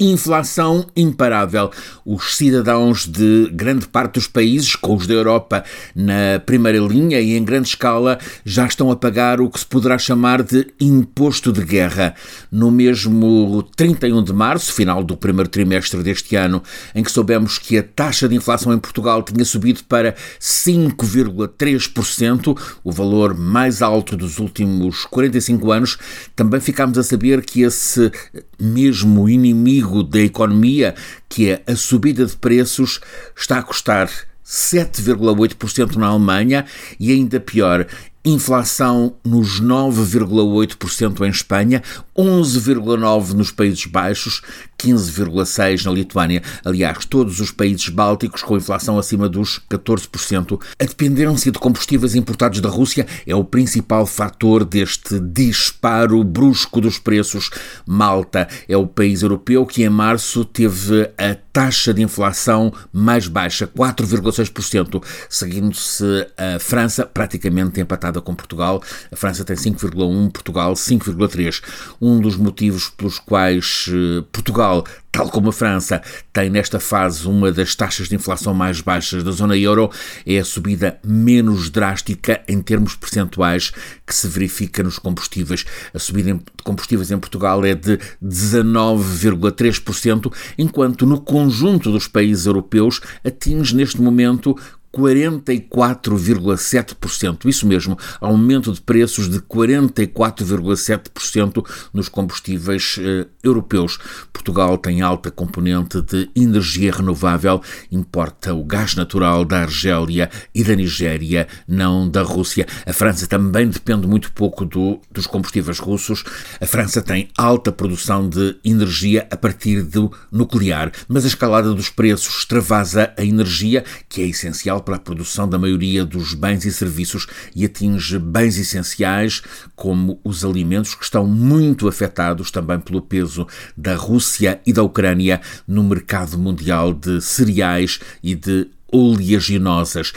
Inflação imparável. Os cidadãos de grande parte dos países, com os da Europa na primeira linha e em grande escala, já estão a pagar o que se poderá chamar de imposto de guerra. No mesmo 31 de março, final do primeiro trimestre deste ano, em que soubemos que a taxa de inflação em Portugal tinha subido para 5,3%, o valor mais alto dos últimos 45 anos, também ficámos a saber que esse mesmo inimigo inimigo da economia, que é a subida de preços, está a custar 7,8% na Alemanha e ainda pior, inflação nos 9,8% em Espanha, 11,9% nos Países Baixos, 15,6% na Lituânia. Aliás, todos os países bálticos com inflação acima dos 14%. A dependência de combustíveis importados da Rússia é o principal fator deste disparo brusco dos preços. Malta é o país europeu que em março teve a taxa de inflação mais baixa, 4,6%, seguindo-se a França, praticamente empatada com Portugal. A França tem 5,1%, Portugal 5,3%. Um dos motivos pelos quais eh, Portugal tal como a França tem nesta fase uma das taxas de inflação mais baixas da zona euro, é a subida menos drástica em termos percentuais que se verifica nos combustíveis. A subida de combustíveis em Portugal é de 19,3%, enquanto no conjunto dos países europeus atinge neste momento 44,7%. Isso mesmo, aumento de preços de 44,7% nos combustíveis eh, europeus. Portugal tem alta componente de energia renovável, importa o gás natural da Argélia e da Nigéria, não da Rússia. A França também depende muito pouco do, dos combustíveis russos. A França tem alta produção de energia a partir do nuclear, mas a escalada dos preços extravasa a energia, que é essencial para a produção da maioria dos bens e serviços e atinge bens essenciais como os alimentos, que estão muito afetados também pelo peso da Rússia e da Ucrânia no mercado mundial de cereais e de oleaginosas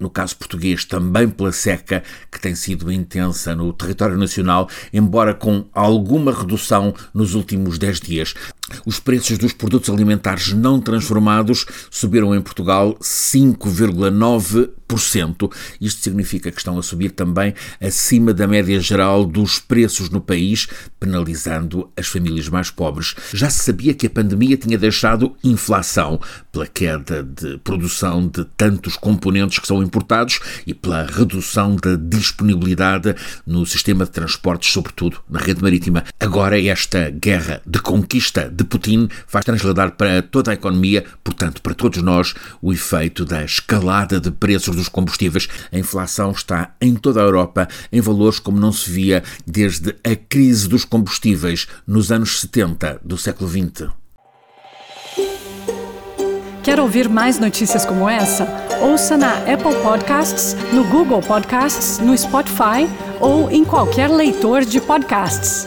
no caso português, também pela seca que tem sido intensa no território nacional, embora com alguma redução nos últimos 10 dias. Os preços dos produtos alimentares não transformados subiram em Portugal 5,9%. Isto significa que estão a subir também acima da média geral dos preços no país, penalizando as famílias mais pobres. Já se sabia que a pandemia tinha deixado inflação pela queda de produção de tantos componentes que são importados e pela redução da disponibilidade no sistema de transportes, sobretudo na rede marítima. Agora, esta guerra de conquista de Putin faz transladar para toda a economia, portanto, para todos nós, o efeito da escalada de preços dos combustíveis. A inflação está em toda a Europa em valores como não se via desde a crise dos combustíveis nos anos 70 do século XX. Quer ouvir mais notícias como essa? Ouça na Apple Podcasts, no Google Podcasts, no Spotify ou em qualquer leitor de podcasts.